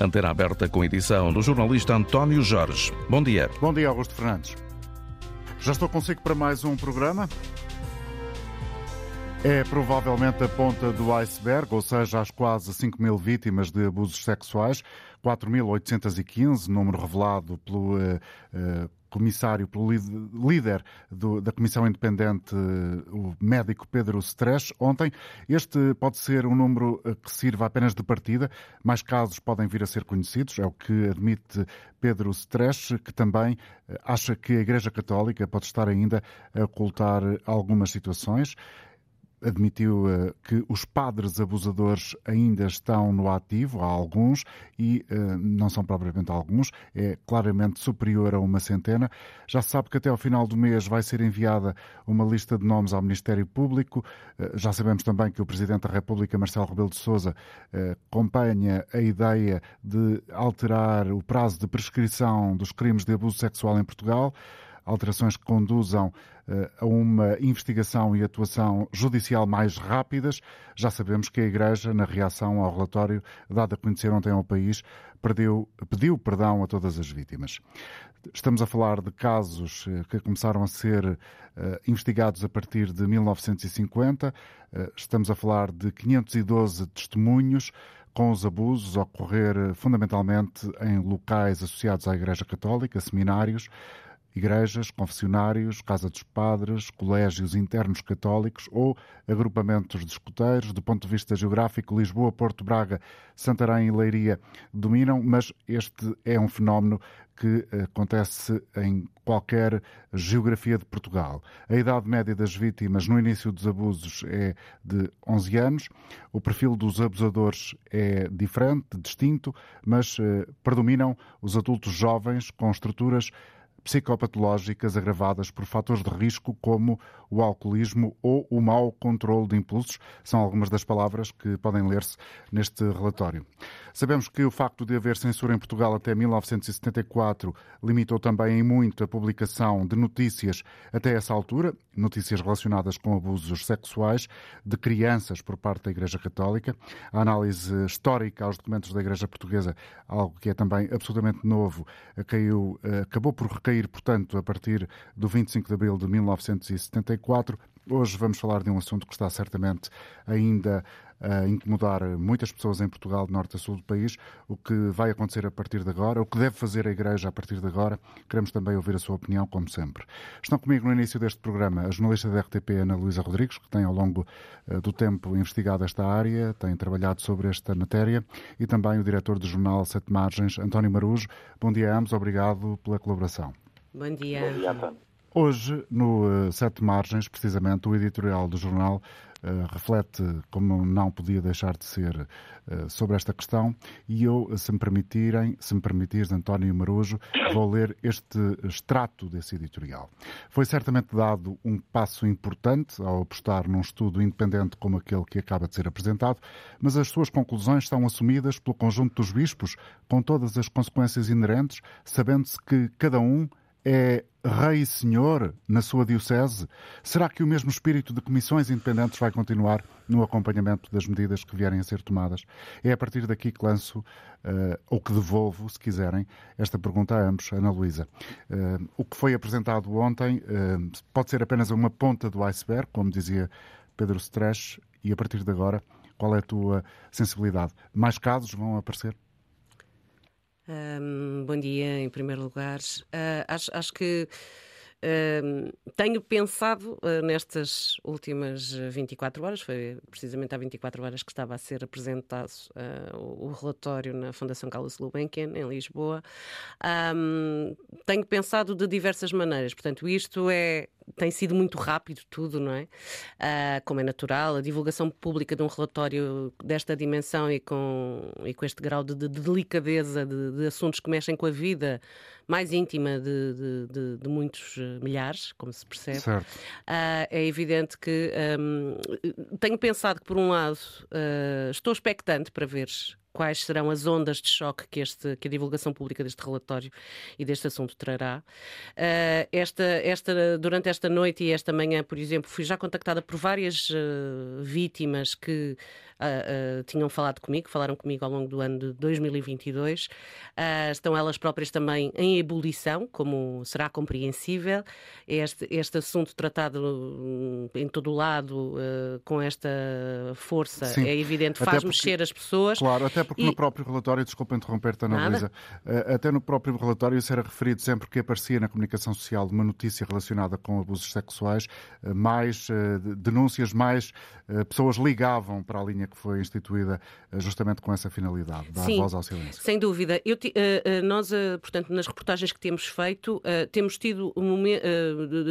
Antena aberta com edição do jornalista António Jorge. Bom dia. Bom dia, Augusto Fernandes. Já estou consigo para mais um programa. É provavelmente a ponta do iceberg, ou seja, as quase 5 mil vítimas de abusos sexuais, 4.815, número revelado pelo uh, uh, comissário, pelo líder do, da Comissão Independente, o médico Pedro Stresch, ontem. Este pode ser um número eh, que sirva apenas de partida. Mais casos podem vir a ser conhecidos, é o que admite Pedro Stresch, que também acha que a Igreja Católica pode estar ainda a ocultar algumas situações admitiu uh, que os padres abusadores ainda estão no ativo, há alguns, e uh, não são propriamente alguns, é claramente superior a uma centena. Já se sabe que até ao final do mês vai ser enviada uma lista de nomes ao Ministério Público. Uh, já sabemos também que o Presidente da República, Marcelo Rebelo de Sousa, acompanha a ideia de alterar o prazo de prescrição dos crimes de abuso sexual em Portugal alterações que conduzam eh, a uma investigação e atuação judicial mais rápidas. Já sabemos que a Igreja, na reação ao relatório dado a conhecer ontem ao país, perdeu, pediu perdão a todas as vítimas. Estamos a falar de casos eh, que começaram a ser uh, investigados a partir de 1950. Uh, estamos a falar de 512 testemunhos com os abusos a ocorrer fundamentalmente em locais associados à Igreja Católica, seminários, igrejas, confessionários, Casa dos Padres, colégios internos católicos ou agrupamentos de escuteiros. Do ponto de vista geográfico, Lisboa, Porto Braga, Santarém e Leiria dominam, mas este é um fenómeno que acontece em qualquer geografia de Portugal. A idade média das vítimas no início dos abusos é de 11 anos. O perfil dos abusadores é diferente, distinto, mas eh, predominam os adultos jovens com estruturas psicopatológicas agravadas por fatores de risco como o alcoolismo ou o mau controle de impulsos. São algumas das palavras que podem ler-se neste relatório. Sabemos que o facto de haver censura em Portugal até 1974 limitou também em muito a publicação de notícias até essa altura, notícias relacionadas com abusos sexuais de crianças por parte da Igreja Católica. A análise histórica aos documentos da Igreja Portuguesa, algo que é também absolutamente novo, caiu, acabou por recair, portanto, a partir do 25 de abril de 1974. Hoje vamos falar de um assunto que está certamente ainda a incomodar muitas pessoas em Portugal, de norte a sul do país. O que vai acontecer a partir de agora, o que deve fazer a Igreja a partir de agora. Queremos também ouvir a sua opinião, como sempre. Estão comigo no início deste programa a jornalista da RTP, Ana Luísa Rodrigues, que tem ao longo eh, do tempo investigado esta área, tem trabalhado sobre esta matéria, e também o diretor do jornal Sete Margens, António Marujo. Bom dia a ambos, obrigado pela colaboração. Bom dia. Bom dia, António. Hoje, no uh, Sete Margens, precisamente, o editorial do jornal uh, reflete, como não podia deixar de ser, uh, sobre esta questão e eu, se me permitirem, se me permitires, António Marujo, vou ler este extrato desse editorial. Foi certamente dado um passo importante ao apostar num estudo independente como aquele que acaba de ser apresentado, mas as suas conclusões são assumidas pelo conjunto dos bispos, com todas as consequências inerentes, sabendo-se que cada um é Rei e Senhor na sua Diocese? Será que o mesmo espírito de comissões independentes vai continuar no acompanhamento das medidas que vierem a ser tomadas? É a partir daqui que lanço, uh, ou que devolvo, se quiserem, esta pergunta a ambos, Ana Luísa. Uh, o que foi apresentado ontem uh, pode ser apenas uma ponta do iceberg, como dizia Pedro Stresch, e a partir de agora, qual é a tua sensibilidade? Mais casos vão aparecer? Um, bom dia, em primeiro lugar. Uh, acho, acho, que uh, tenho pensado uh, nestas últimas 24 horas, foi precisamente há 24 horas que estava a ser apresentado ah, o, o, relatório na Fundação Carlos Gulbenkian, em Lisboa. Um, tenho pensado de diversas maneiras, portanto, isto é tem sido muito rápido tudo, não é? Uh, como é natural, a divulgação pública de um relatório desta dimensão e com, e com este grau de, de delicadeza de, de, assuntos que mexem com a vida mais íntima de, de muitos eh, milhares, como se percebe, uh, é evidente que um, tenho pensado que, por um lado, uh, estou expectante para ver quais serão as ondas de choque que, este, que a divulgação pública deste relatório e deste assunto trará. Uh, esta, esta, durante esta noite e esta manhã, por exemplo, fui já contactada por várias uh, vítimas que uh, tinham falado comigo, falaram comigo ao longo do ano de 2022. estão elas próprias também em ebulição, como será compreensível. Este, este assunto tratado hum, em todo o lado, com esta força, Sim, é evidente, faz porque, mexer as pessoas. Claro, até porque e... no próprio relatório, desculpa interromper-te, Ana Luísa, até no próprio relatório isso era referido sempre que aparecia na comunicação social uma notícia relacionada com abusos sexuais, mais denúncias, mais pessoas ligavam para a linha que foi instituída eh, justamente com essa finalidade, dar Sim, voz ao silêncio. Sem dúvida. Eu, uh, nós, uh, portanto, nas reportagens que temos feito, temos tido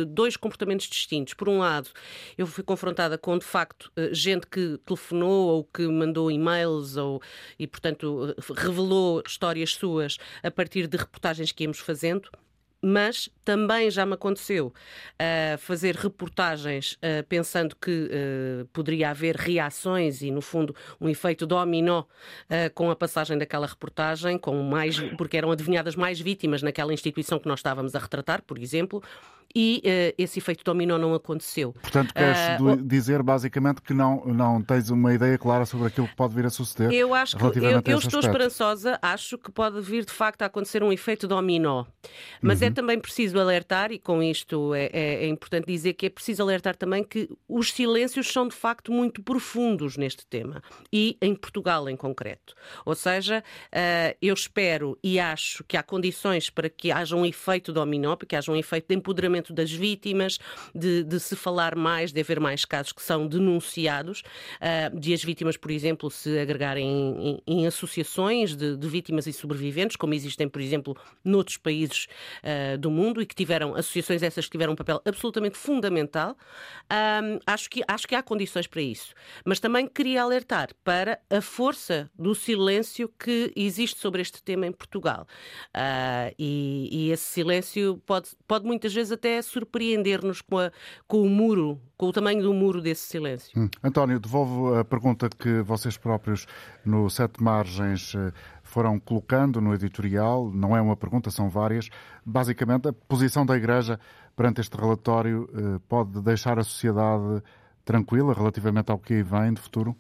dois comportamentos distintos. Por um lado, eu fui confrontada com, de facto, gente que telefonou ou que mandou e-mails ou, e, portanto, revelou histórias suas a partir de reportagens que íamos fazendo mas também já me aconteceu uh, fazer reportagens uh, pensando que uh, poderia haver reações e, no fundo, um efeito dominó com a passagem daquela reportagem, com mais, porque eram adivinhadas mais vítimas naquela instituição que nós estávamos a retratar, por exemplo, e uh, esse efeito dominó não aconteceu. Portanto, queres uh, dizer basicamente que não, não tens uma ideia clara sobre aquilo que pode vir a suceder? Eu acho que eu, eu estou aspecto. esperançosa, acho que pode vir de facto a acontecer um efeito dominó. Mas é uhum. é também preciso alertar, e com isto é, é, é, importante dizer que é preciso alertar também que os silêncios são de facto muito profundos neste tema e em Portugal em concreto. Ou seja, uh, eu espero e acho que há condições para que haja um efeito dominó, que haja um efeito de empoderamento das vítimas, de, de, se falar mais, de haver mais casos que são denunciados, uh, de as vítimas, por exemplo, se agregarem em, em, em associações de, de, vítimas e sobreviventes, como existem, por exemplo, noutros países uh, do mundo que tiveram associações essas que tiveram um papel absolutamente fundamental. Uh, acho, que, acho que há condições para isso. Mas também queria alertar para a força do silêncio que existe sobre este tema em Portugal. E, e, esse silêncio pode, pode muitas vezes até até surpreender-nos com, com o muro, com o tamanho do muro desse silêncio. Hum. António, devolvo a pergunta que vocês próprios no Sete Margens eh, foram colocando no editorial. Não é uma pergunta, são várias. Basicamente, a posição da Igreja perante este relatório eh, pode deixar a sociedade tranquila relativamente ao que vem de futuro?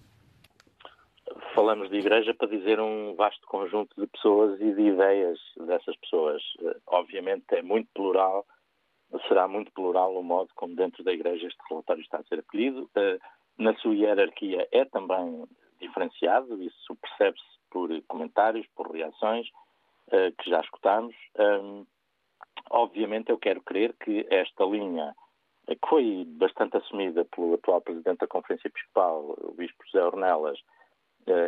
falamos de igreja para dizer um vasto conjunto de pessoas e de ideias dessas pessoas. Eh, obviamente é muito plural será muito plural o modo como dentro da Igreja este relatório está a ser acolhido. Eh, na sua hierarquia é também diferenciado, isso percebe-se por comentários, por reações eh, que já escutámos. Ehm, obviamente eu quero crer que esta linha, eh, que foi bastante assumida pelo atual Presidente da Conferência Episcopal, o Bispo José Ornelas,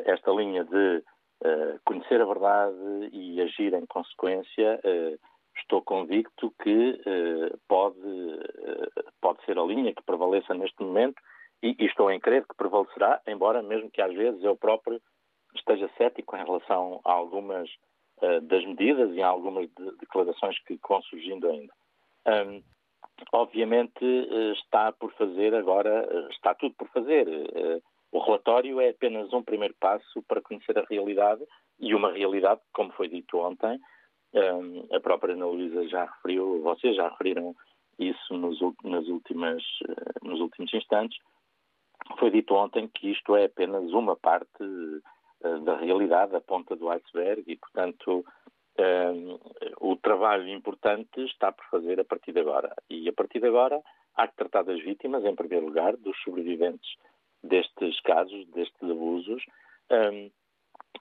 esta linha de conhecer a verdade e agir em consequência, estou convicto que uh, pode, uh, pode ser a linha que prevaleça neste momento e, e, estou em crer que prevalecerá, embora mesmo que às vezes eu próprio esteja cético em relação a algumas uh, das medidas e a algumas de, declarações que, vão surgindo ainda. Um, obviamente está por fazer agora, está tudo por fazer. o relatório é apenas um primeiro passo para conhecer a realidade e uma realidade, como foi dito ontem, a própria Ana Luísa já referiu, vocês já referiram isso nos, nas últimas, nos últimos instantes. Foi dito ontem que isto é apenas uma parte da realidade, a ponta do iceberg, e, portanto, um, o trabalho importante está por fazer a partir de agora. E a partir de agora há que tratar das vítimas, em primeiro lugar, dos sobreviventes destes casos, destes abusos. Um,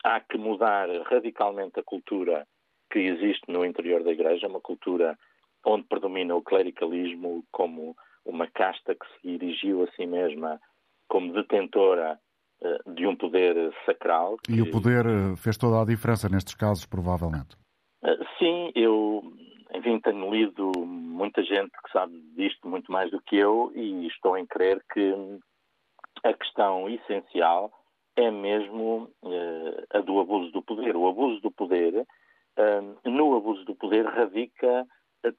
há que mudar radicalmente a cultura que existe no interior da Igreja, uma cultura onde predomina o clericalismo como uma casta que se dirigiu a si mesma como detentora de um poder sacral. Que... E o poder eh, fez toda a diferença nestes casos, provavelmente. Uh, sim, eu, enfim, tenho lido muita gente que sabe disto muito mais do que eu e estou em crer que a questão essencial é mesmo a do abuso do poder. O abuso do poder no abuso do poder radica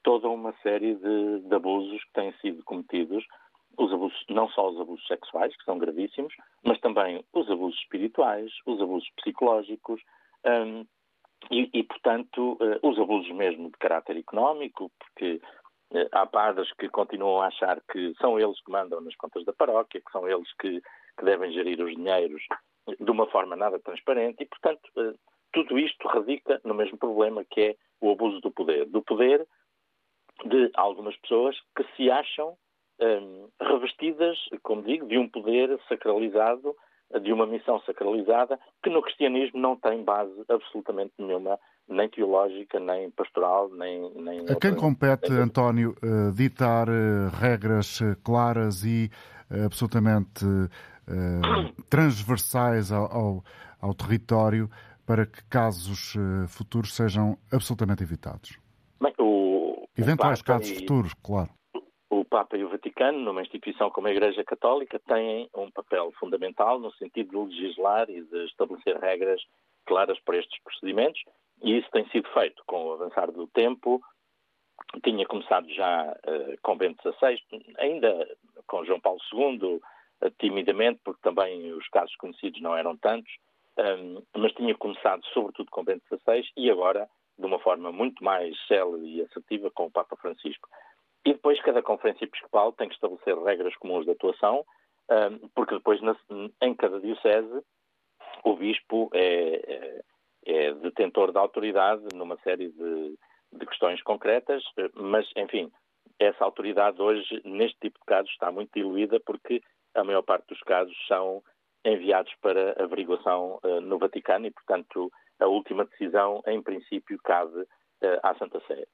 toda uma série de, de, abusos que têm sido cometidos os abusos, não só os abusos sexuais, que são gravíssimos, mas também os abusos espirituais, os abusos psicológicos um, e, e, portanto, uh, os abusos mesmo de caráter económico, porque uh, há padres que continuam a achar que são eles que mandam nas contas da paróquia, que são eles que, que devem gerir os dinheiros de uma forma nada transparente e, portanto, uh, tudo isto radica no mesmo problema que é o abuso do poder. Do poder de algumas pessoas que se acham um, revestidas, como digo, de um poder sacralizado, de uma missão sacralizada, que no cristianismo não tem base absolutamente nenhuma, nem teológica, nem pastoral, nem. nem a quem compete, nem... António, uh, ditar uh, regras uh, claras e absolutamente transversais ao, ao, ao, território para que casos futuros sejam absolutamente evitados? Bem, o, Eventuais o casos e... futuros, claro Papa e o Vaticano, numa instituição como a Igreja Católica, têm um papel fundamental no sentido de legislar e de estabelecer regras claras para estes procedimentos, e isso tem sido feito com o avançar do tempo. Tinha começado já uh, com Bento XVI, ainda com João Paulo II, uh, timidamente, porque também os casos conhecidos não eram tantos, um, eh, mas tinha começado sobretudo com Bento XVI e agora de uma forma muito mais célere e assertiva com o Papa Francisco. E depois cada conferência episcopal tem que estabelecer regras comuns de atuação, porque depois em cada diocese o bispo é, é, é detentor da autoridade numa série de, de questões concretas, mas, enfim, essa autoridade hoje, neste tipo de casos, está muito diluída porque a maior parte dos casos são enviados para averiguação uh, no Vaticano e, portanto, a última decisão, em princípio, cabe uh, à Santa Sé.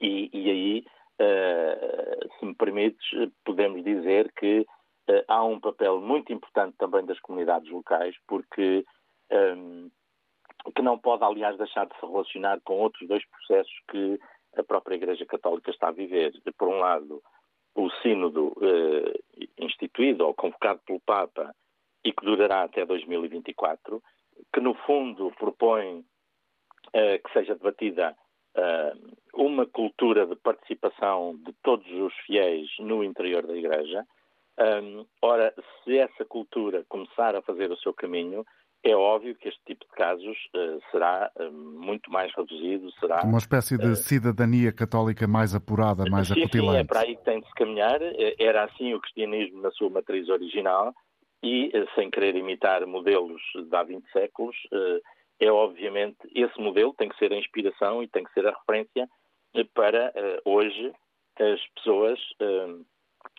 E, e, aí eh, se me permites, podemos dizer que uh, há um papel muito importante também das comunidades locais, porque ehm, que não pode, aliás, deixar de se relacionar com outros dois processos que a própria Igreja Católica está a viver. Por um lado, o sínodo uh, instituído ou convocado pelo Papa e que durará até 2024, que no fundo propõe que seja debatida uh, uma cultura de participação de todos os fiéis no interior da Igreja. Um, ora, se essa cultura começar a fazer o seu caminho, é óbvio que este tipo de casos uh, será uh, muito mais reduzido, será... Uma espécie de uh, cidadania católica mais apurada, mais sim, acutilante. Sim, é para aí que tem de se caminhar. Era assim o cristianismo na sua matriz original e, sem querer imitar modelos de há 20 séculos, é obviamente esse modelo tem que ser a inspiração e tem que ser a referência para uh, hoje as pessoas, uh,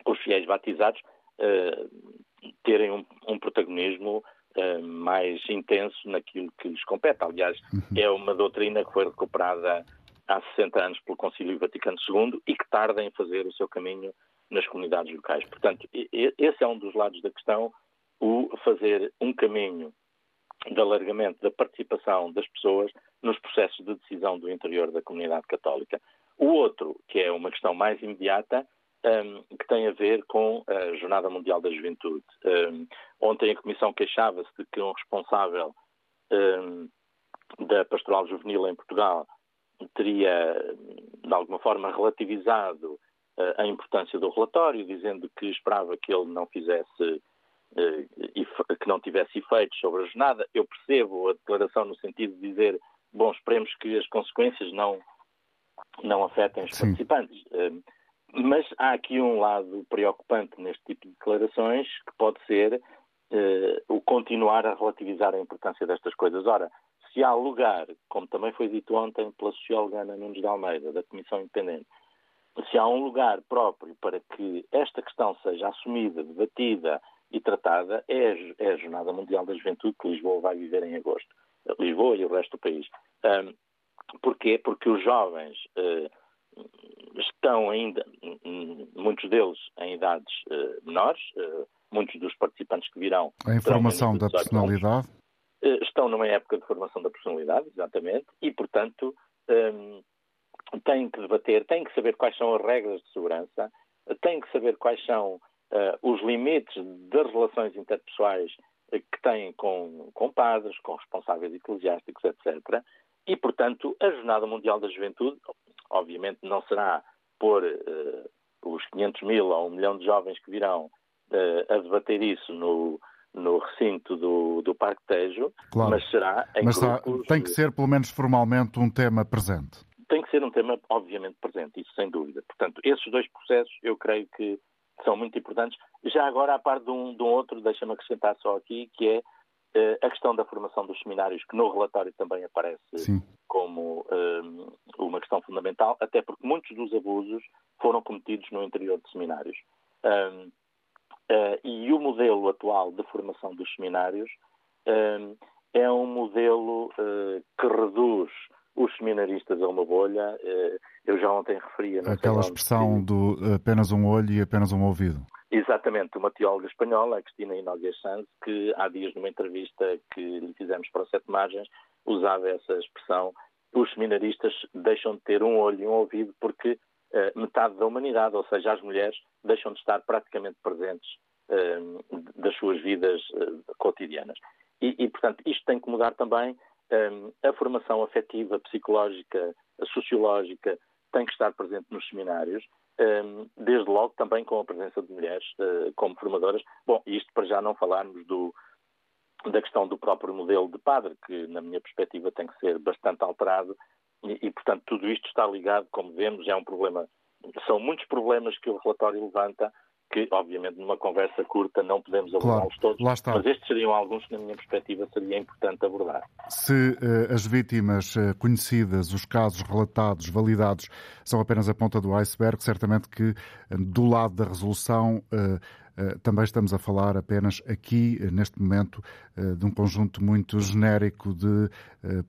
os fiéis batizados, uh, terem um, um protagonismo mais intenso naquilo que lhes compete. Aliás, uhum. é uma doutrina que foi recuperada há 60 anos pelo Concílio Vaticano II e que tarda em fazer o seu caminho nas comunidades locais. Portanto, esse é um dos lados da questão, o fazer um caminho de alargamento da participação das pessoas nos processos de decisão do interior da comunidade católica. O outro, que é uma questão mais imediata, um, que tem a ver com a Jornada Mundial da Juventude. Um, ontem a Comissão queixava-se de que um responsável um, da Pastoral Juvenil em Portugal teria, de alguma forma, relativizado uh, a importância do relatório, dizendo que esperava que ele não fizesse uh, que não tivesse efeitos sobre a jornada. Eu percebo a declaração no sentido de dizer bom, esperemos que as consequências não, não afetem os Sim. participantes. Hum, mas há aqui um lado preocupante neste tipo de declarações, que pode ser uh, o continuar a relativizar a importância destas coisas. Ora, se há lugar, como também foi dito ontem pela socióloga Ana Nunes de Almeida, da Comissão Independente, se há um lugar próprio para que esta questão seja assumida, debatida e tratada, é, é a Jornada Mundial da Juventude que Lisboa vai viver em agosto. Lisboa e o resto do país. Um, porquê? Porque os jovens uh, estão ainda, muitos deles em idades uh, menores, uh, muitos dos participantes que virão. A informação da personalidade? Anos, estão numa época de formação da personalidade, exatamente, e, portanto, um, têm que debater, têm que saber quais são as regras de segurança, têm que saber quais são os limites das relações interpessoais que têm com, com padres, com responsáveis eclesiásticos, etc. E, portanto, a Jornada Mundial da Juventude, obviamente, não será pôr uh, os 500 mil ou um milhão de jovens que virão uh, a debater isso no, no recinto do, do Parque Tejo, claro. mas será em mas tem que ser, pelo menos formalmente, um tema presente. Tem que ser um tema, obviamente, presente, isso sem dúvida. Portanto, esses dois processos eu creio que são muito importantes. Já agora, a par de um, de um outro, deixa-me acrescentar só aqui, que é uh, a questão da formação dos seminários, que no relatório também aparece Sim. como um, uma questão fundamental, até porque muitos dos abusos foram cometidos no interior de seminários. Um, Uh, e o modelo atual de formação dos seminários é um modelo uh, que reduz os seminaristas a uma bolha. eu já ontem referia... Aquela expressão que... do apenas um olho e apenas um ouvido. Exatamente, uma teóloga espanhola, a Cristina Inódia Sanz, que há dias numa entrevista que lhe fizemos para o Sete Margens, usava essa expressão. Os seminaristas deixam de ter um olho e um ouvido porque metade da humanidade, ou seja, as mulheres, deixam de estar praticamente presentes uh, das suas vidas cotidianas. E, e, portanto, isto tem que mudar também. A formação afetiva, psicológica, sociológica tem que estar presente nos seminários, desde logo também com a presença de mulheres uh, como formadoras. Bom, isto para já não falarmos do, da questão do próprio modelo de padre, que, na minha perspectiva, tem que ser bastante alterado e, e, portanto, tudo isto está ligado, como vemos, é um problema. São muitos problemas que o relatório levanta, que, obviamente, numa conversa curta não podemos abordá-los claro, todos, mas estes seriam alguns que, na minha perspectiva, seria importante abordar. Se uh, as vítimas uh, conhecidas, os casos relatados, validados, são apenas a ponta do iceberg, certamente que, uh, do lado da resolução, também estamos a falar apenas aqui, eh, neste momento, eh, de um conjunto muito genérico de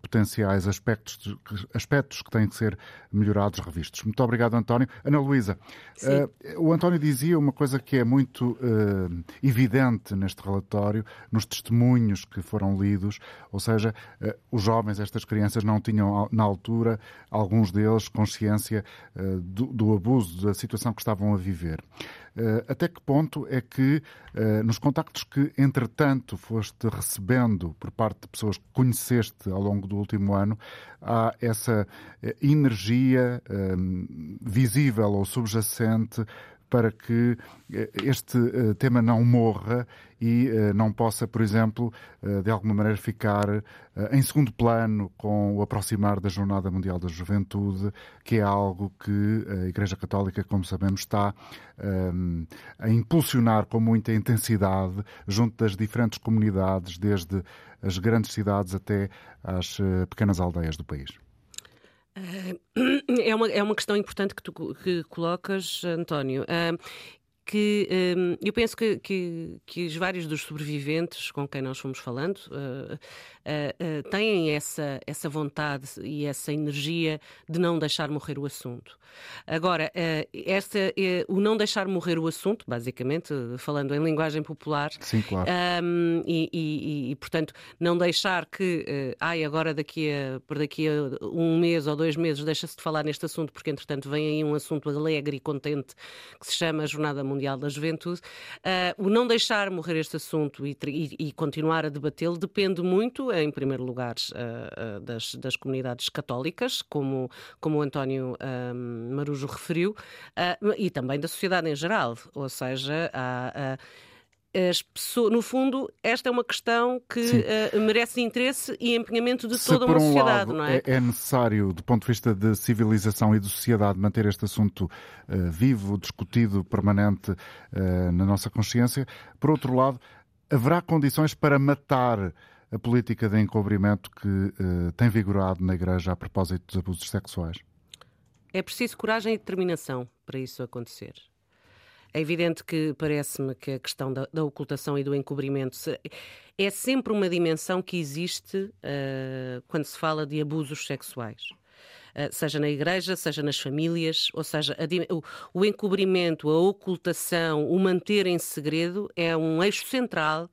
potenciais aspectos, aspectos que têm que ser melhorados, revistos. Muito obrigado, António. Ana Luísa, o António dizia uma coisa que é muito evidente neste relatório, nos testemunhos que foram lidos, ou seja, os jovens, estas crianças, não tinham na altura, alguns deles, consciência do, do abuso, da situação que estavam a viver. Eh, até que ponto é que, eh, nos contactos que, entretanto, foste recebendo por parte de pessoas que conheceste ao longo do último ano, há essa eh, energia visível ou subjacente para que eh, este eh, tema não morra e eh, não possa, por exemplo, de alguma maneira ficar em segundo plano com o aproximar da Jornada Mundial da Juventude, que é algo que a Igreja Católica, como sabemos, está a impulsionar com muita intensidade junto das diferentes comunidades, desde as grandes cidades até às pequenas aldeias do país. É uma, é uma questão importante que tu que colocas, António que um, eu penso que, que, que, os vários dos sobreviventes com quem nós fomos falando uh, uh, uh, têm essa, essa vontade e essa energia de não deixar morrer o assunto. Agora, essa, o não deixar morrer o assunto, basicamente, falando em linguagem popular, Sim, claro. um, e, e, e, portanto, não deixar que, ai, agora daqui a, por daqui a um mês ou dois meses deixa-se de falar neste assunto, porque entretanto vem aí um assunto alegre e contente que se chama Jornada Mundial Mundial da Juventude, uh, o não deixar morrer este assunto e, e, e continuar a debatê-lo depende muito, em primeiro lugar, uh, das, das, comunidades católicas, como, como o António Marujo referiu, e também da sociedade em geral, ou seja, há pessoas, no fundo, esta é uma questão que uh, merece interesse e empenhamento de Se toda uma um sociedade, lado, não é? é? necessário, do ponto de vista de civilização e de sociedade, manter este assunto uh, vivo, discutido, permanente uh, na nossa consciência. Por outro lado, haverá condições para matar a política de encobrimento que tem vigorado na Igreja a propósito dos abusos sexuais? É preciso coragem e determinação para isso acontecer. É evidente que parece-me que a questão da, da, ocultação e do encobrimento é sempre uma dimensão que existe uh, quando se fala de abusos sexuais. Uh, seja na igreja, seja nas famílias, ou seja, a, o, o, encobrimento, a ocultação, o manter em segredo é um eixo central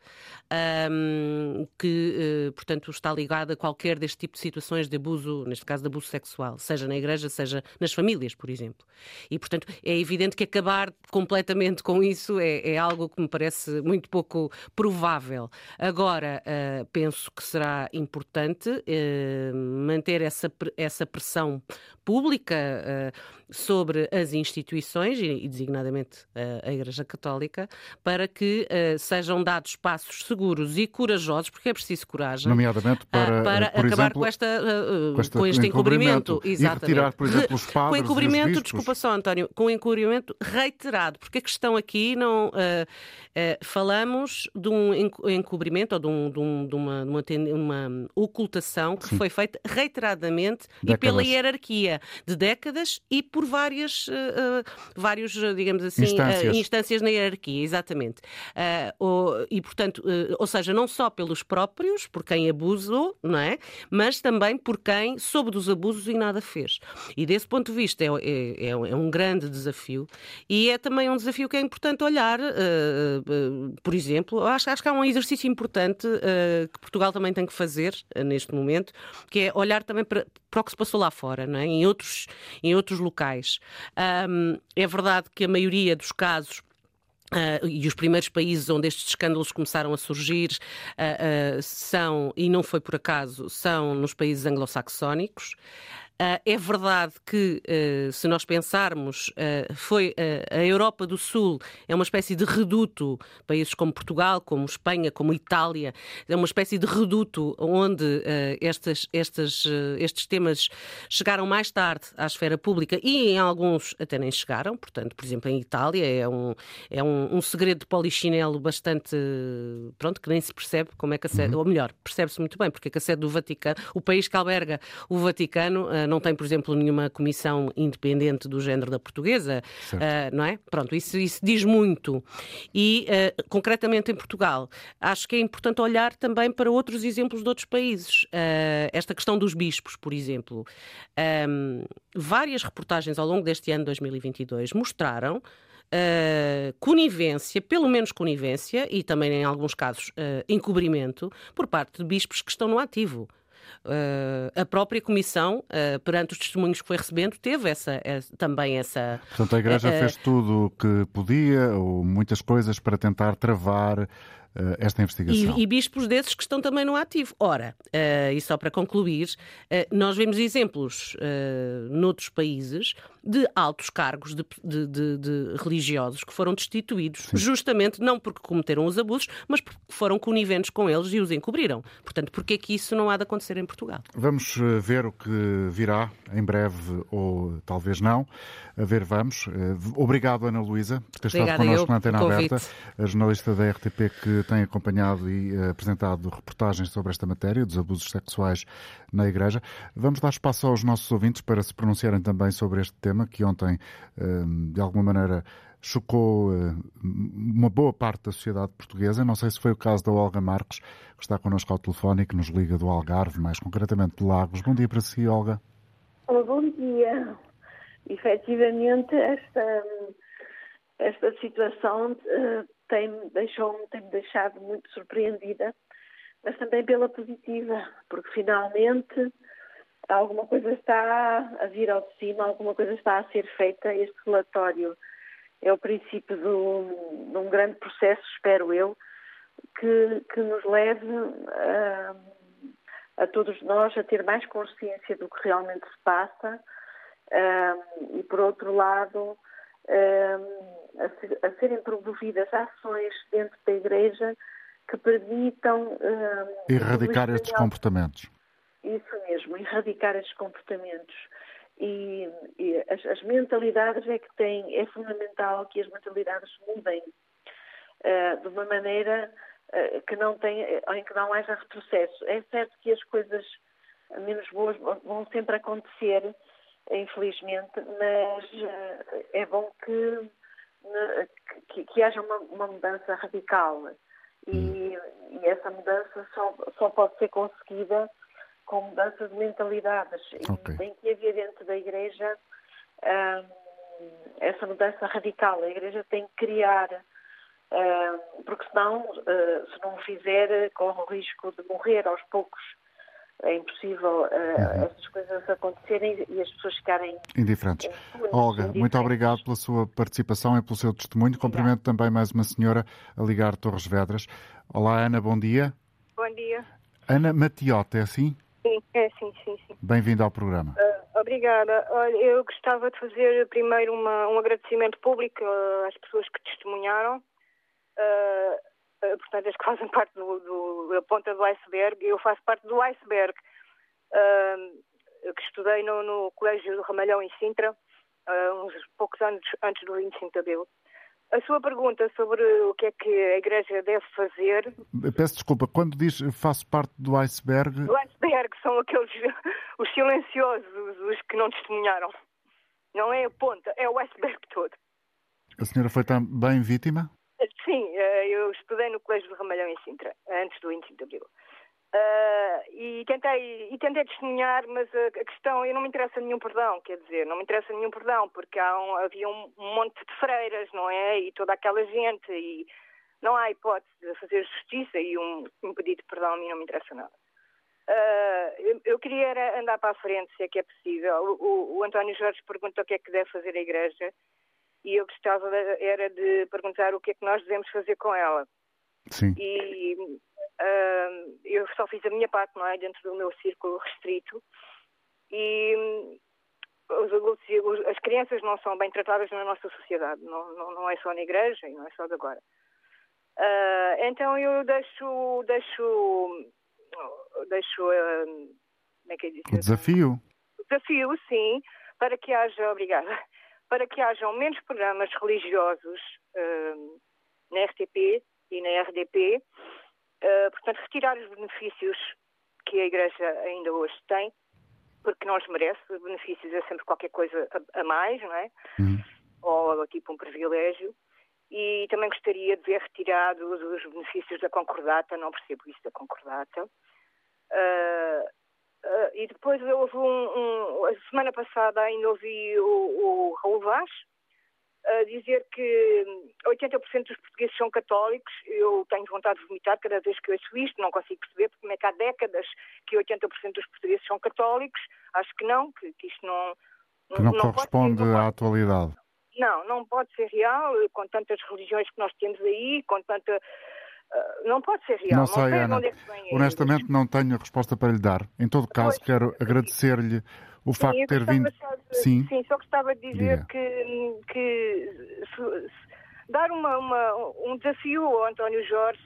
um, que, uh, portanto, está ligado a qualquer deste tipo de situações de abuso, neste caso de abuso sexual, seja na igreja, seja nas famílias, por exemplo. E, portanto, é evidente que acabar completamente com isso é, é algo que me parece muito pouco provável. Agora, uh, penso que será importante uh, manter essa, essa pressão pressão pública uh, sobre as instituições, e, e designadamente uh, a Igreja Católica, para que uh, sejam dados passos seguros e corajosos, porque é preciso coragem. Nomeadamente para, para acabar exemplo, com, esta, com, este, com este encobrimento. encobrimento. E retirar, por exemplo, os padres Com encobrimento, desculpa só, António, com encobrimento reiterado, porque a questão aqui não. falamos de um encobrimento ou de, um, de, um, de uma, uma, uma, ocultação que Sim. foi feita reiteradamente décadas. e pela hierarquia de décadas e por várias, uh, vários, digamos assim, instâncias. Uh, instâncias na hierarquia, exatamente. Uh, ou, e, portanto, ou seja, não só pelos próprios, por quem abusou, não é? Mas também por quem soube dos abusos e nada fez. E desse ponto de vista é, é, é um grande desafio e é também um desafio que é importante olhar, por exemplo, acho, acho que há um exercício importante que Portugal também tem que fazer neste momento, que é olhar também para, para o que se passou lá fora, não é? em, outros, em outros locais. Um, é verdade que a maioria dos casos Uh, e os primeiros países onde estes escândalos começaram a surgir uh, uh, são, e não foi por acaso, são nos países anglo-saxónicos. Ah, é verdade que, ah, se nós pensarmos, ah, foi a Europa do Sul é uma espécie de reduto, países como Portugal, como Espanha, como Itália, é uma espécie de reduto onde estes, estes, estes temas chegaram mais tarde à esfera pública e em alguns até nem chegaram. Portanto, por exemplo, em Itália é um, é um, um segredo de polichinelo bastante, pronto, que nem se percebe como é que a sede, uhum. ou melhor, percebe-se muito bem porque é que a sede do Vaticano, o país que alberga o Vaticano, não tem, por exemplo, nenhuma comissão independente do género da portuguesa, uh, não é? Pronto, isso, isso diz muito. E, uh, concretamente em Portugal, acho que é importante olhar também para outros exemplos de outros países. Uh, esta questão dos bispos, por exemplo. Um, várias reportagens ao longo deste ano 2022 mostraram Uh, conivência, pelo menos conivência, e também em alguns casos uh, encobrimento, por parte de bispos que estão no ativo. Uh, a própria Comissão, uh, perante os testemunhos que foi recebendo, teve essa, essa também essa. Portanto, a Igreja uh, fez tudo o que podia, ou muitas coisas, para tentar travar esta investigação. E, e, bispos desses que estão também no ativo. Ora, uh, e só para concluir, uh, nós vemos exemplos uh, noutros países de altos cargos de, de, de, de religiosos que foram destituídos, Sim. justamente não porque cometeram os abusos, mas porque foram coniventes com eles e os encobriram. Portanto, porquê que isso não há de acontecer em Portugal? Vamos eh, ver o que virá em breve ou talvez não. A ver, vamos. Eh, obrigado, Ana Luísa, por ter estado connosco na Antena Aberta, a jornalista da RTP que tem acompanhado e eh, apresentado reportagens sobre esta matéria, dos abusos sexuais na Igreja. Vamos dar espaço aos nossos ouvintes para se pronunciarem também sobre este tema tema que ontem, hum, de alguma maneira, chocou hum, uma boa parte da sociedade portuguesa. Não sei se foi o caso da Olga Marques, que está connosco ao telefone e que nos liga do Algarve, mais concretamente de Lagos. Bom dia para si, Olga. Olá, bom dia. Efetivamente, esta, esta situação uh, tem-me deixou tem deixado muito surpreendida, mas também pela positiva, porque finalmente alguma coisa está a vir ao de cima, alguma coisa está a ser feita. Este relatório é o princípio de um, de um grande processo, espero eu, que, que nos leve a, a, todos nós a ter mais consciência do que realmente se passa um, e, por outro lado, um, a, ser, a, serem promovidas ações dentro da Igreja que permitam erradicar estes comportamentos isso mesmo, erradicar esses comportamentos. E, e as, as, mentalidades é que têm, é fundamental que as mentalidades mudem uh, de uma maneira uh, que não tem, em que não haja retrocesso. É certo que as coisas menos boas vão sempre acontecer, infelizmente, mas uh, é bom que, que, que haja uma, uma, mudança radical. E, hum. e, essa mudança só, só pode ser conseguida com mudança de mentalidades. Okay. Tem que haver dentro da Igreja um, essa mudança radical. A Igreja tem que criar, um, porque senão, uh, se não o fizer, corre o risco de morrer aos poucos. É impossível uh, uhum. essas coisas acontecerem e as pessoas ficarem indiferentes. Olga, indiferentes. muito obrigado pela sua participação e pelo seu testemunho. Cumprimento também mais uma senhora a ligar Torres Vedras. Olá, Ana, bom dia. Bom dia. Ana Matiota, é assim? Sim, é sim, sim, sim. Bem-vindo ao programa. Uh, Obrigada. Olha, eu gostava de fazer primeiro uma, um agradecimento público uh, às pessoas que testemunharam, uh, portanto, as que fazem parte do, do, da ponta do iceberg. Eu faço parte do iceberg, que estudei no, no Colégio do Ramalhão, em Sintra, uns poucos anos antes do 25 de Abril. A sua pergunta sobre o que é que a Igreja deve fazer. Peço desculpa, quando diz faço parte do iceberg. O iceberg são aqueles, os silenciosos, os que não testemunharam. Não é a ponta, é o iceberg todo. A senhora foi também vítima? Sim, eh, eu estudei no Colégio do Ramalhão em Sintra, antes do 25 de Abril. Uh, e, tentei, e tentei testemunhar, mas a, questão, eu não me interessa nenhum perdão, quer dizer, não me interessa nenhum perdão, porque um, havia um, monte de freiras, não é? E toda aquela gente, e não há hipótese de fazer justiça e um, um pedido de perdão a mim não me interessa nada. Uh, eu, eu, queria andar para a frente, se é que é possível. O, o, António Jorge pergunta o que é que deve fazer a Igreja e eu gostava era de perguntar o que é que nós devemos fazer com ela. Sim. E uh, eu só fiz a minha parte, não é? Dentro do meu círculo restrito. E hum, os adultos e as crianças não são bem tratadas na nossa sociedade. Não, não, não é só na igreja e não é só de agora. Uh, então eu deixo, deixo, deixo, uh, como é que é dizer? Desafio. Desafio, sim, para que haja, obrigada, para que hajam menos programas religiosos uh, na RTP e na RDP, uh, portanto, retirar os benefícios que a Igreja ainda hoje tem, porque não os merece, benefícios é sempre qualquer coisa a, a mais, não é? Uhum. Ou tipo um privilégio. E também gostaria de ver retirados os benefícios da concordata, não percebo isso da concordata. Uh, uh, e depois houve um, um, A semana passada ainda ouvi o, o Raul Vaz, a dizer que 80% dos portugueses são católicos. Eu tenho vontade de vomitar cada vez que ouço isto, não consigo perceber como é que há décadas que 80% dos portugueses são católicos. Acho que não, que, que isto não. Que não, não corresponde à atualidade. Não, não pode ser real, com tantas religiões que nós temos aí, com tanta. Uh, não pode ser real. Não sei, não Ana. É Honestamente, não tenho a resposta para lhe dar. Em todo caso, pois, quero agradecer-lhe o facto de ter vindo. De, sim. sim, só gostava de dizer que, que se, se, dar uma, uma, um desafio ao António Jorge,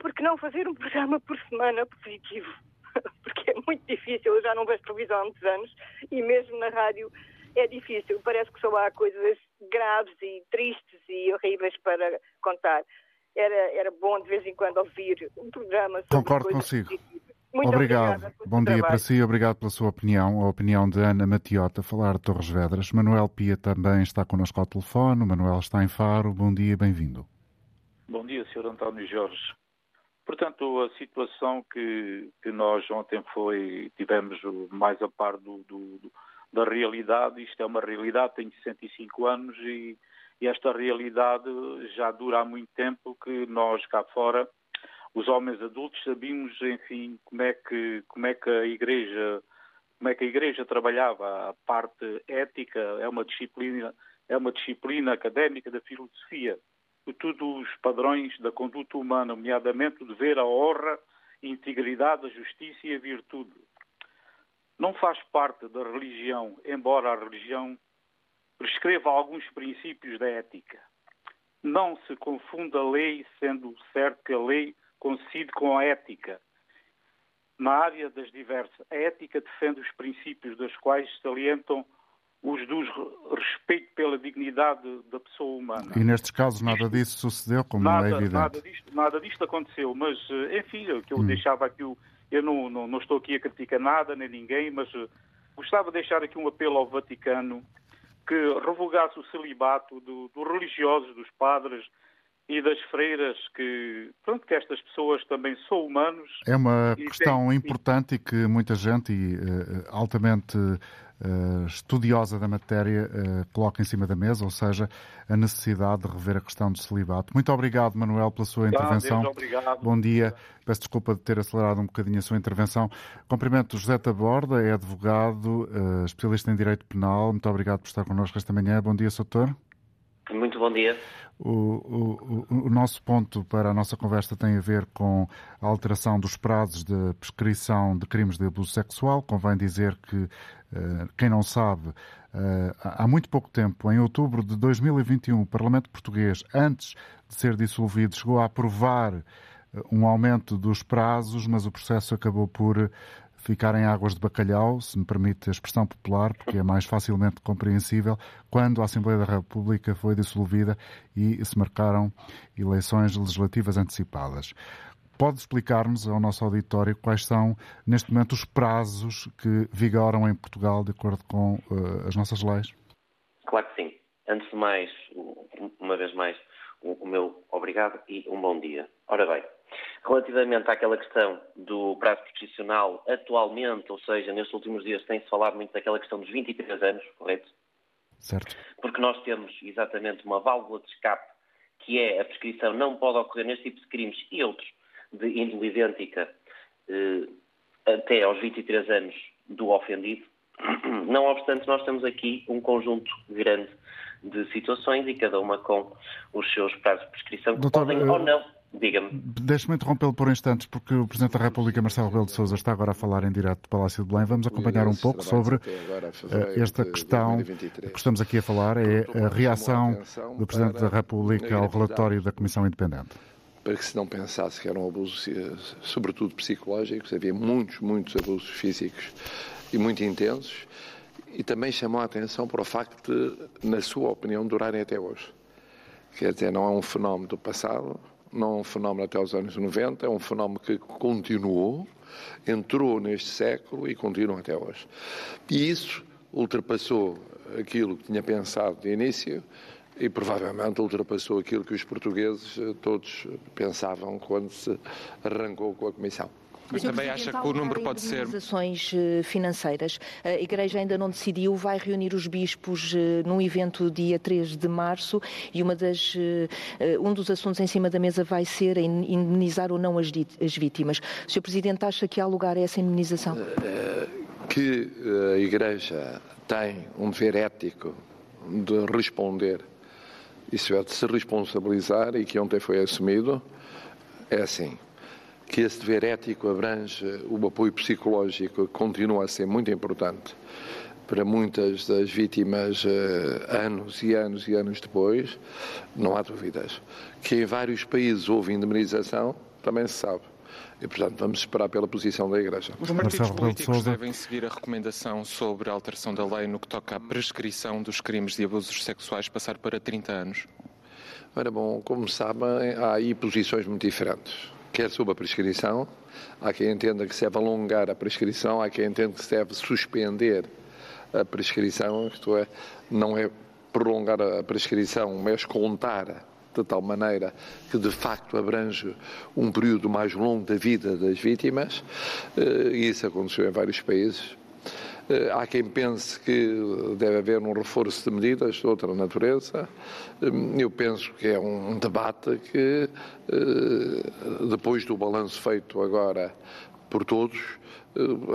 porque não fazer um programa por semana positivo? Porque é muito difícil, eu já não vejo televisão há muitos anos e mesmo na rádio é difícil. Parece que só há coisas graves e tristes e horríveis para contar. Era, era bom de vez em quando ouvir um programa sobre Concordo consigo. Positivas. Muito obrigado. Bom dia para si, obrigado pela sua opinião, a opinião de Ana Matiota, falar de Torres Vedras. Manuel Pia também está connosco ao telefone. O Manuel está em Faro. Bom dia, bem-vindo. Bom dia, Sr. António Jorge. Portanto, a situação que, que nós ontem foi, tivemos mais a par do, do, da realidade, isto é uma realidade, tenho 65 anos e, e esta realidade já dura há muito tempo que nós cá fora os homens adultos sabíamos, enfim, como é que como é que a igreja como é que a igreja trabalhava a parte ética é uma disciplina é uma disciplina académica da filosofia todos os padrões da conduta humana, nomeadamente o dever, a honra, a integridade, a justiça e a virtude. Não faz parte da religião, embora a religião prescreva alguns princípios da ética. Não se confunda a lei, sendo certo que a lei coincide com a ética. Na área das diversas, a ética defende os princípios dos quais salientam os dos respeito pela dignidade da pessoa humana. E nestes casos nada disso sucedeu, como nada, é evidente. Nada disto, nada disto aconteceu, mas eh, enfim, o que eu hum. deixava aqui, eu não, não, não, estou aqui a criticar nada, nem ninguém, mas eh, gostava de deixar aqui um apelo ao Vaticano que revogasse o celibato do, dos religiosos, dos padres, e das freiras que, pronto, que estas pessoas também são humanos. É uma questão tem... importante e que muita gente e uh, altamente uh, estudiosa da matéria uh, coloca em cima da mesa, ou seja, a necessidade de rever a questão do celibato. Muito obrigado, Manuel, pela sua intervenção. Deus, obrigado. Bom dia. Peço desculpa de ter acelerado um bocadinho a sua intervenção. Cumprimento José Taborda, é advogado, especialista em Direito Penal. Muito obrigado por estar connosco esta manhã. Bom dia, Sr. Doutor. Muito bom dia. O, o, o, nosso ponto para a nossa conversa tem a ver com a alteração dos prazos de prescrição de crimes de abuso sexual. Convém dizer que, eh, quem não sabe, eh, há muito pouco tempo, em outubro de 2021, o Parlamento Português, antes de ser dissolvido, chegou a aprovar eh, um aumento dos prazos, mas o processo acabou por ficar em águas de bacalhau, se me permite a expressão popular, porque é mais facilmente compreensível, quando a Assembleia da República foi dissolvida e se marcaram eleições legislativas antecipadas. Pode explicar-nos ao nosso auditório quais são, neste momento, os prazos que vigoram em Portugal de acordo com uh, as nossas leis? Claro que sim. Antes de mais, uma vez mais, o meu obrigado e um bom dia. Ora bem, relativamente àquela questão do prazo prescricional, atualmente, ou seja, nestes últimos dias tem-se falado muito daquela questão dos 23 anos, correto? Certo. Porque nós temos exatamente uma válvula de escape que é a prescrição não pode ocorrer neste tipo de crimes e outros de índole idêntica eh, até aos 23 anos do ofendido. Não obstante, nós temos aqui um conjunto grande de situações e cada uma com os seus prazos de prescrição que Doutor, podem ou não Diga-me. Deixe-me interrompê-lo por instantes, porque o Presidente da República, Marcelo Rebelo de Sousa, está agora a falar em direto do Palácio de Belém. Vamos acompanhar um pouco sobre uh, esta questão que estamos aqui a falar, é a reação do Presidente da República ao relatório da Comissão Independente para que se não pensasse que eram abusos, eh, sobretudo psicológicos, havia muitos, muitos abusos físicos e muito intensos, e também chamou a atenção para o facto de, na sua opinião, durarem até hoje. Quer dizer, não é um fenómeno do passado, não é um fenómeno até os anos 90, é um fenómeno que continuou, entrou neste século e continua até hoje. E isso ultrapassou aquilo que tinha pensado de início e provavelmente ultrapassou aquilo que os portugueses eh, todos pensavam quando se arrancou com a Comissão. Mas também acha que o número pode ser. Organizações eh, financeiras. A Igreja ainda não decidiu, vai reunir os bispos eh, num evento dia 3 de março e uma das, um dos assuntos em cima da mesa vai ser indemnizar ou não as, as vítimas. O Sr. Presidente acha que há lugar a essa indemnização? Que a Igreja tem um dever ético de responder isso é de se responsabilizar e que ontem foi assumido, é assim. Que esse dever ético abrange o apoio psicológico, que continua a ser muito importante para muitas das vítimas eh, anos e anos e anos depois, não há dúvidas. Que em vários países houve indemnização, também se sabe. E, portanto, vamos esperar pela posição da Igreja. Os partidos políticos devem seguir a recomendação sobre a alteração da lei no que toca à prescrição dos crimes de abusos sexuais passar para 30 anos? Ora bom, como sabem, há aí posições muito diferentes. Quer sobre a prescrição, há quem entenda que se deve alongar a prescrição, há quem entenda que se deve suspender a prescrição, isto é, não é prolongar a prescrição, mas contar de tal maneira que de facto abrange um período mais longo da vida das vítimas, eh, e isso aconteceu em vários países. Eh, há quem pense que deve haver um reforço de medidas de outra natureza. Eh, eu penso que é um debate que, depois do balanço feito agora por todos,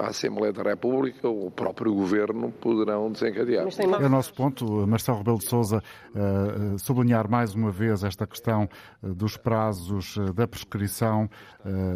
a Assembleia da República, o próprio Governo poderão desencadear. É o nosso ponto, Marcelo Rebelo de Sousa, uh, sublinhar mais uma vez esta questão dos prazos da prescrição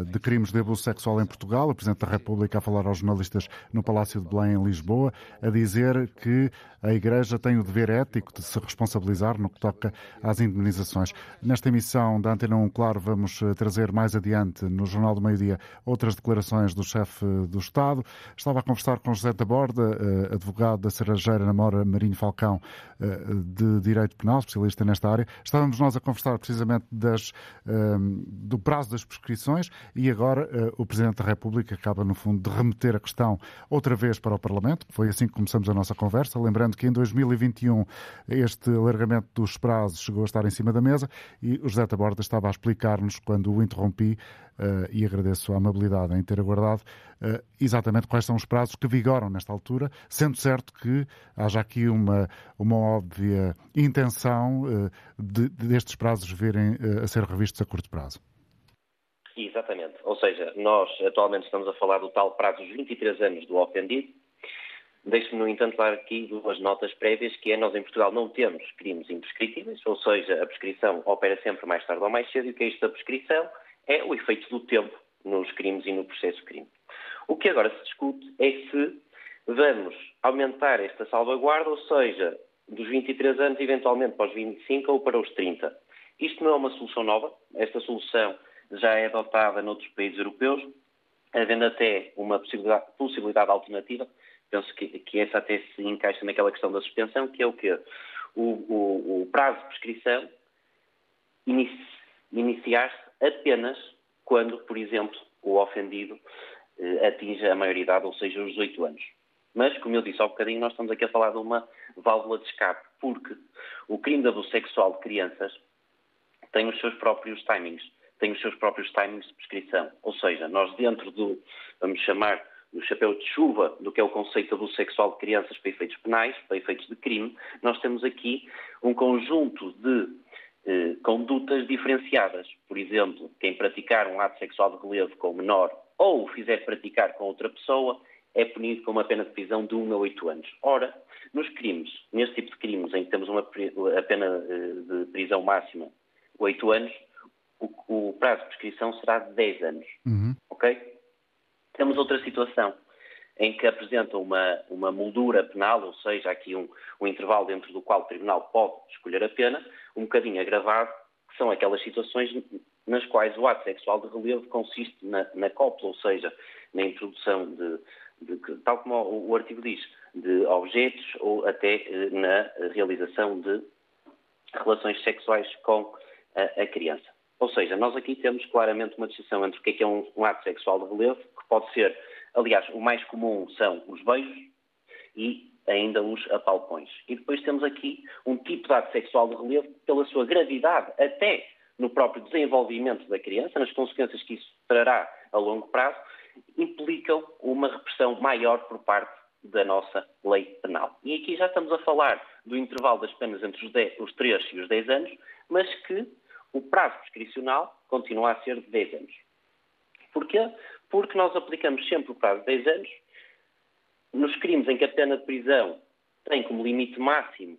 de crimes de abuso sexual em Portugal. O Presidente da República a falar aos jornalistas no Palácio de Belém, em Lisboa, a dizer que a Igreja tem o dever ético de se responsabilizar no que toca às indemnizações. Nesta emissão da Antena 1, claro, vamos trazer mais adiante no Jornal do Meio Dia outras declarações do chefe do Estado. Estava a conversar com José da Borda, eh, advogado da Serrageira Namora Marinho Falcão, eh, de Direito Penal, especialista nesta área. Estávamos nós a conversar precisamente das, ehm, do prazo das prescrições e agora eh, o Presidente da República acaba, no fundo, de remeter a questão outra vez para o Parlamento. Foi assim que começamos a nossa conversa. Lembrando que em 2021 este alargamento dos prazos chegou a estar em cima da mesa e o José da Borda estava a explicar-nos, quando o interrompi, uh, e agradeço a amabilidade em ter aguardado, uh, exatamente quais são os prazos que vigoram nesta altura, sendo certo que haja aqui uma, uma óbvia intenção uh, de, destes prazos virem a ser revistos a curto prazo. Exatamente. Ou seja, nós atualmente estamos a falar do tal prazo dos 23 anos do ofendido, Deixe-me, no entanto, dar aqui duas notas prévias, que é nós em Portugal não temos crimes imprescritíveis, ou seja, a prescrição opera sempre mais tarde ou mais cedo, e o que é isto da prescrição? É o efeito do tempo nos crimes e no processo crime. O que agora se discute é se vamos aumentar esta salvaguarda, ou seja, dos 23 anos eventualmente para os 25 ou para os 30. Isto não é uma solução nova, esta solução já é adotada noutros países europeus, havendo até uma possibilidade, possibilidade alternativa, penso que, que, essa até se encaixa naquela questão da suspensão, que é o quê? O, o, o prazo de prescrição inici, iniciar-se apenas quando, por exemplo, o ofendido eh, atinge a maioridade, ou seja, os 18 anos. Mas, como eu disse há um bocadinho, nós estamos aqui a falar de uma válvula de escape, porque o crime de abuso sexual de crianças tem os seus próprios timings, tem os seus próprios timings de prescrição. Ou seja, nós dentro do, vamos chamar, do chapéu de chuva do que é o conceito de abuso sexual de crianças para efeitos penais, para efeitos de crime, nós temos aqui um conjunto de eh, condutas diferenciadas. Por exemplo, quem praticar um ato sexual de relevo com o menor ou o fizer praticar com outra pessoa é punido com uma pena de prisão de 1 a 8 anos. Ora, nos crimes, neste tipo de crimes em que temos uma, a pena eh, de prisão máxima 8 anos, o, o prazo de prescrição será de 10 anos. Uhum. Ok? Temos outra situação em que apresenta uma, uma moldura penal, ou seja, aqui um, um intervalo dentro do qual o Tribunal pode escolher a pena, um bocadinho agravado, que são aquelas situações nas quais o ato sexual de relevo consiste na, na ou seja, na introdução de, de, tal como o, o artigo diz, de objetos ou até eh, na realização de relações sexuais com a, a, criança. Ou seja, nós aqui temos claramente uma distinção entre o que é, que é um, um, ato sexual de relevo, que pode ser, aliás, o mais comum são os beijos e ainda os apalpões. E depois temos aqui um tipo de ato sexual de relevo pela sua gravidade, até no próprio desenvolvimento da criança, nas consequências que isso trará a longo prazo, implicam uma repressão maior por parte da nossa lei penal. E aqui já estamos a falar do intervalo das penas entre os, 10, os 3 e os 10 anos, mas que o prazo prescricional continua a ser de 10 anos. Porquê? Porque nós aplicamos sempre o prazo de 10 anos nos crimes em que a pena de prisão tem como limite máximo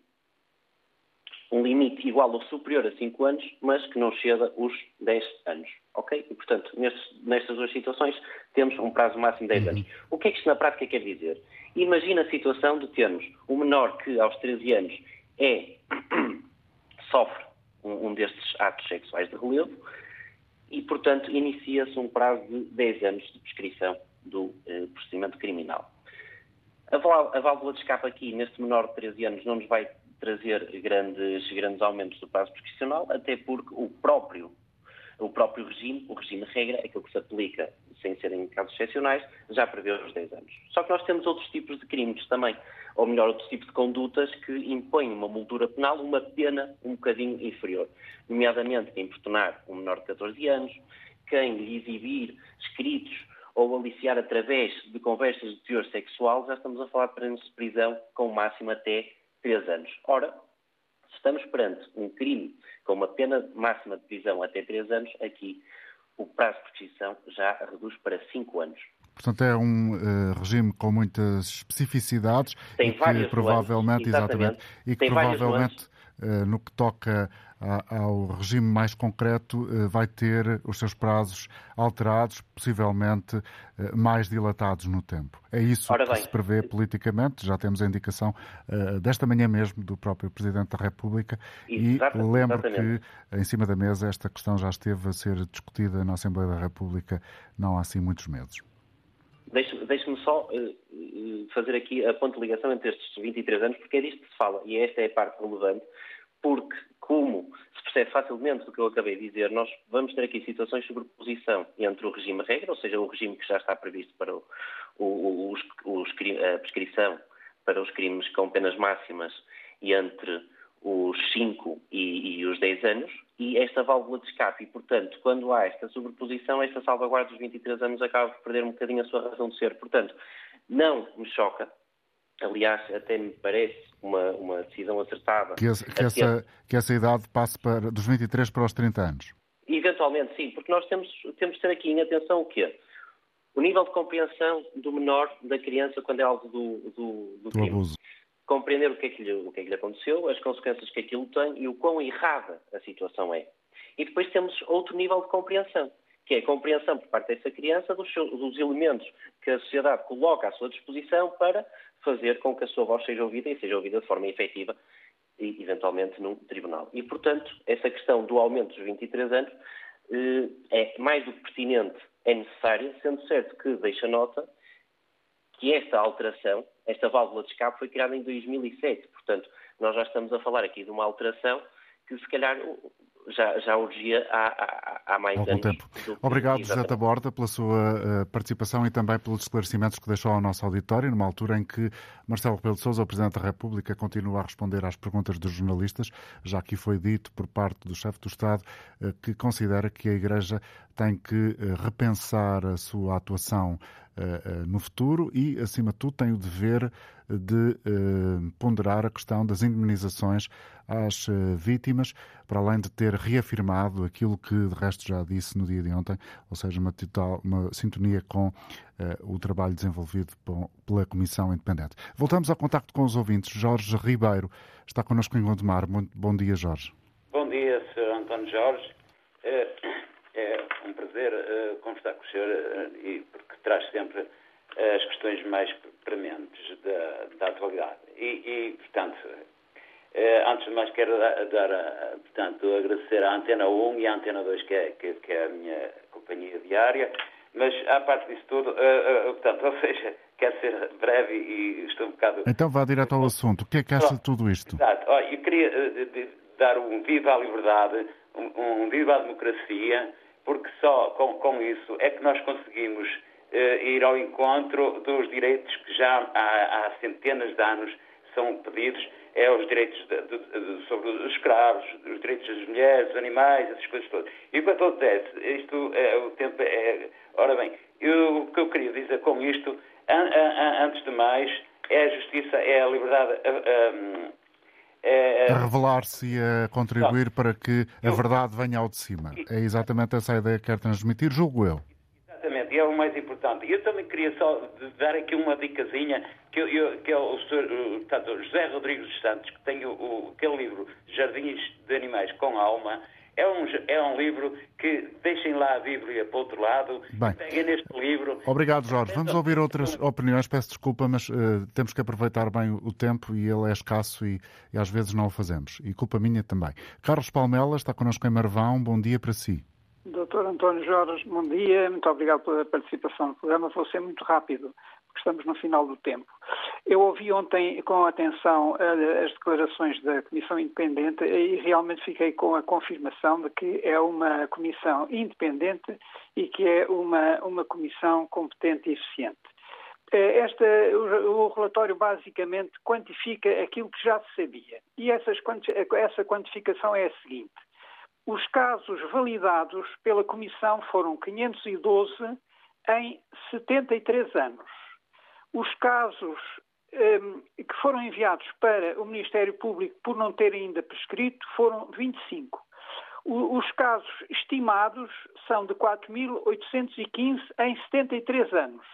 um limite igual ou superior a 5 anos, mas que não chega os 10 anos. Ok? E, portanto, nestes, nestas duas situações temos um prazo máximo de 10 anos. O que é que isto na prática quer dizer? Imagina a situação de termos um menor que aos 13 anos é, sofre um, um destes atos sexuais de relevo e, portanto, inicia-se um prazo de 10 anos de prescrição do eh, procedimento criminal. A, a válvula de escape aqui, neste menor de 13 anos, não nos vai trazer grandes, grandes aumentos do prazo prescricional, até porque o próprio, o próprio regime, o regime regra, aquilo que se aplica sem serem casos excepcionais, já prevê os 10 anos. Só que nós temos outros tipos de crimes também, ou melhor, outros tipos de condutas que impõem uma moldura penal, uma pena um bocadinho inferior. Nomeadamente, quem importunar um menor de 14 anos, quem lhe exibir escritos ou aliciar através de conversas de teor sexual, já estamos a falar de prisão com máximo até três anos. Ora, estamos perante um crime com uma pena máxima de prisão até três anos, aqui o prazo de prescrição já reduz para cinco anos. Portanto, é um uh, regime com muitas especificidades Tem e que provavelmente, exatamente, e que provavelmente uh, no que toca ao regime mais concreto, eh, vai ter os seus prazos alterados, possivelmente eh, mais dilatados no tempo. É isso que se prevê politicamente, já temos a indicação uh, desta manhã mesmo do próprio Presidente da República Exato, e lembro exatamente. que em cima da mesa esta questão já esteve a ser discutida na Assembleia da República não há assim muitos meses. Deixe-me só uh, fazer aqui a ponto de ligação entre estes 23 anos, porque é disto que se fala, e esta é a parte relevante, porque como se percebe facilmente do que eu acabei de dizer, nós vamos ter aqui situações de sobreposição entre o regime regra, ou seja, o regime que já está previsto para o, o, os, os, a prescrição para os crimes com penas máximas e entre os 5 e, e, os 10 anos, e esta válvula de escape. E, portanto, quando há esta sobreposição, esta salvaguarda dos 23 anos acaba por perder um bocadinho a sua razão de ser. Portanto, não me choca Aliás, até me parece uma, uma decisão acertada. Que, esse, que, essa, que essa idade passe para, dos 23 para os 30 anos? Eventualmente, sim, porque nós temos, temos de ter aqui em atenção o quê? o nível de compreensão do menor, da criança, quando é alvo do, do, do, do abuso. Compreender o que, é que lhe, o que é que lhe aconteceu, as consequências que aquilo tem e o quão errada a situação é. E depois temos outro nível de compreensão, que é a compreensão por parte dessa criança dos, dos elementos que a sociedade coloca à sua disposição para fazer com que a sua voz seja ouvida e seja ouvida de forma efetiva e, eventualmente, num tribunal. E, portanto, essa questão do aumento dos 23 anos eh, é mais do que pertinente, é necessária, sendo certo que deixa nota que esta alteração, esta válvula de escape, foi criada em 2007. Portanto, nós já estamos a falar aqui de uma alteração que, se calhar, já, já urgia há, há, há mais Algum anos. tempo. Obrigado, José Taborda, pela sua uh, participação e também pelos esclarecimentos que deixou ao nosso auditório, numa altura em que Marcelo Rebelo de Sousa, o Presidente da República, continua a responder às perguntas dos jornalistas. Já aqui foi dito por parte do chefe do Estado uh, que considera que a Igreja tem que uh, repensar a sua atuação no futuro e, acima de tudo, tem o dever de ponderar a questão das indemnizações às vítimas, para além de ter reafirmado aquilo que, de resto, já disse no dia de ontem, ou seja, uma, total, uma sintonia com o trabalho desenvolvido pela Comissão Independente. Voltamos ao contacto com os ouvintes. Jorge Ribeiro está connosco em Gondomar. Bom dia, Jorge. Bom dia, Sr. António Jorge. É, um prazer uh, conversar com o senhor uh, e porque traz sempre as questões mais prementes da, da atualidade. E, e, portanto, eh, antes de mais, quero dar, dar, portanto, agradecer à Antena 1 e à Antena 2, que é, que, que é a minha companhia diária. Mas, à parte disso tudo, portanto, ou seja, quero ser breve e estou um bocado. Então vá direto ao assunto. O que é que acha de tudo isto? Exato. Oh, eu queria uh, dar um viva à liberdade, um, um, viva à democracia, porque só com, com isso é que nós conseguimos ir ao encontro dos direitos que já há, há centenas de anos são pedidos é os direitos de, de, de, sobre os escravos, os direitos das mulheres, dos animais, essas coisas todas. E quanto ao desse, isto é o tempo é. Ora bem, eu, o que eu queria dizer com isto, an, an, antes de mais, é a justiça, é a liberdade. é, a revelar-se e a contribuir não, para que a verdade venha ao de cima. É exatamente essa a ideia que quer transmitir, julgo eu. Exatamente, e é o mais importante. Eu também queria só dar aqui uma dicasinha, que, eu, que é o, José Rodrigues dos Santos, que tem o, o, aquele livro Jardins de Animais com Alma. É um, é um livro que deixem lá a Bíblia para o outro lado, Bem, peguem neste livro. Obrigado, Jorge. Vamos ouvir outras opiniões. Peço desculpa, mas uh, temos que aproveitar bem o tempo e ele é escasso e, e às vezes não o fazemos. E culpa minha também. Carlos Palmela está connosco em Marvão. Bom dia para si. Doutor António Jorge, bom dia. Muito obrigado pela participação no programa. Vou ser muito rápido, porque estamos no final do tempo. Eu ouvi ontem com atenção eh, as declarações da Comissão Independente e realmente fiquei com a confirmação de que é uma comissão independente e que é uma, uma comissão competente e eficiente. Eh, esta, o, relatório basicamente quantifica aquilo que já se sabia. E essas, essa quantificação é a seguinte os casos validados pela Comissão foram 512 em 73 anos. Os casos um, que foram enviados para o Ministério Público por não terem ainda prescrito foram 25. O, os casos estimados são de 4.815 em 73 anos.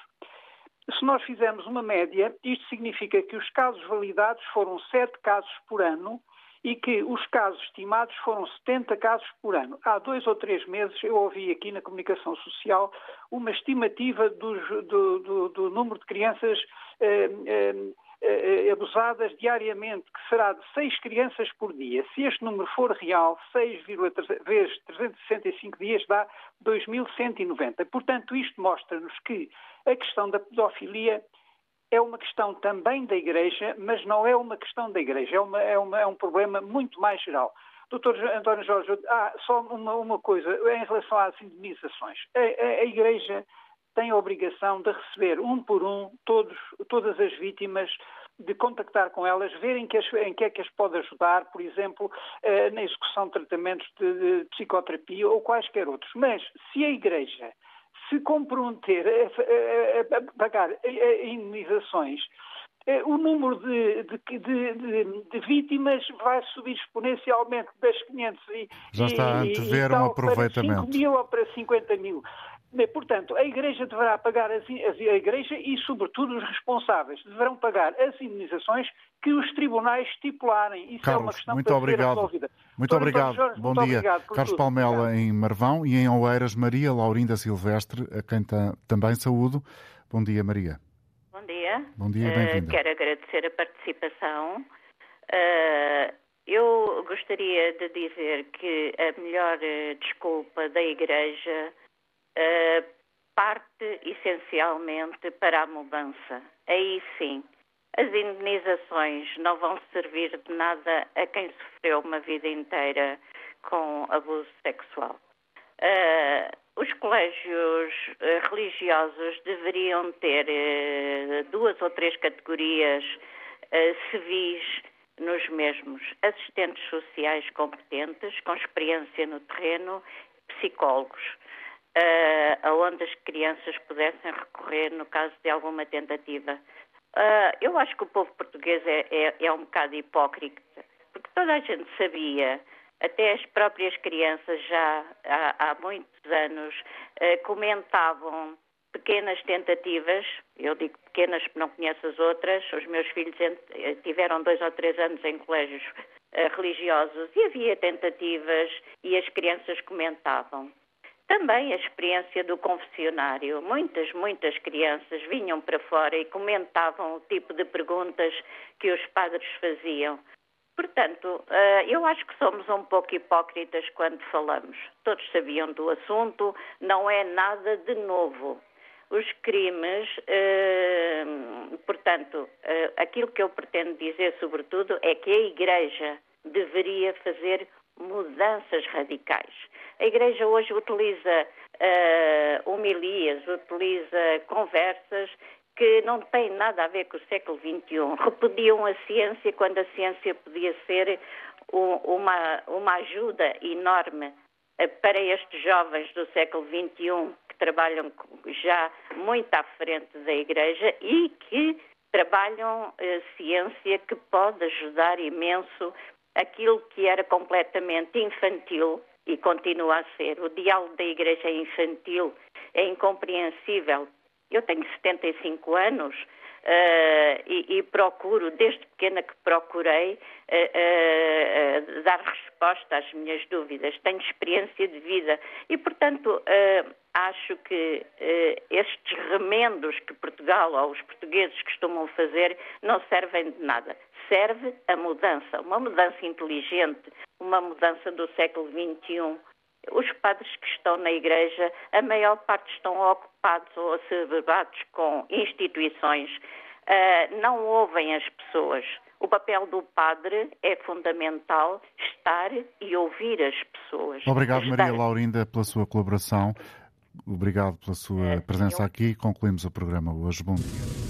Se nós fizermos uma média, isto significa que os casos validados foram 7 casos por ano e que os casos estimados foram 70 casos por ano. Há dois ou três meses eu ouvi aqui na comunicação social uma estimativa do, do, do, do número de crianças eh, eh, eh, abusadas diariamente, que será de 6 crianças por dia. Se este número for real, 6 vezes 365 dias dá 2.190. Portanto, isto mostra-nos que a questão da pedofilia é uma questão também da Igreja, mas não é uma questão da Igreja, é, uma, é, uma, é um problema muito mais geral. Doutor António Jorge, ah, só uma, uma, coisa em relação às indemnizações. A, a, a, Igreja tem a obrigação de receber um por um todos, todas as vítimas, de contactar com elas, ver em que, as, em que é que as pode ajudar, por exemplo, eh, na execução de tratamentos de, de psicoterapia ou quaisquer outros. Mas se a Igreja se comprometer a, a, a pagar indenizações, eh, o número de, de, de, de, vítimas vai subir exponencialmente das 500 e, Já está a antever um aproveitamento. Para 5 mil ou para 50 mil. Bem, portanto, a Igreja deverá pagar, as, a Igreja e, sobretudo, os responsáveis deverão pagar as indenizações que os tribunais estipularem. Isso Carlos, é uma questão muito para obrigado. ser resolvida. Muito obrigado. Jorge, Bom muito dia. obrigado Carlos tudo. Palmela Obrigado. em Marvão e em Oeiras, Maria Laurinda Silvestre, a quem também saúdo. Bom dia, Maria. Bom dia. Bom dia, Uh, bem-vinda. quero agradecer a participação. Uh, eu gostaria de dizer que a melhor uh, desculpa da Igreja uh, parte essencialmente para a mudança. Aí sim, as indenizações não vão servir de nada a quem sofreu uma vida inteira com abuso sexual. Uh, os colégios uh, religiosos deveriam ter uh, duas ou três categorias civis nos mesmos: assistentes sociais competentes, com experiência no terreno, psicólogos, aonde as crianças pudessem recorrer no caso de alguma tentativa. eu acho que o povo português é, é, é um bocado hipócrita, porque toda a gente sabia até as próprias crianças já há, há muitos anos eh, comentavam pequenas tentativas, eu digo pequenas porque não conheço as outras, os meus filhos tiveram dois ou três anos em colégios eh, religiosos e havia tentativas e as crianças comentavam. Também a experiência do confessionário. Muitas, muitas crianças vinham para fora e comentavam o tipo de perguntas que os padres faziam. Portanto, eu acho que somos um pouco hipócritas quando falamos. Todos sabiam do assunto, não é nada de novo. Os crimes, portanto, aquilo que eu pretendo dizer, sobretudo, é que a Igreja deveria fazer mudanças radicais. A Igreja hoje utiliza homilias, utiliza conversas que não tem nada a ver com o século XXI. Repudiam a ciência quando a ciência podia ser uma, uma ajuda enorme para estes jovens do século XXI que trabalham já muito à frente da Igreja e que trabalham ciência que pode ajudar imenso aquilo que era completamente infantil e continua a ser. O diálogo da Igreja é infantil, é incompreensível eu tenho 75 anos uh, e, e, procuro, desde pequena que procurei, uh, uh, dar resposta às minhas dúvidas. Tenho experiência de vida e, portanto, acho que estes remendos que Portugal ou os portugueses costumam fazer não servem de nada. Serve a mudança, uma mudança inteligente, uma mudança do século XXI os padres que estão na igreja, a maior parte estão ocupados ou asseverbados com instituições, uh, não ouvem as pessoas. O papel do padre é fundamental estar e ouvir as pessoas. Obrigado, estar... Maria Laurinda, pela sua colaboração. Obrigado pela sua presença aqui. Concluímos o programa hoje. Bom dia.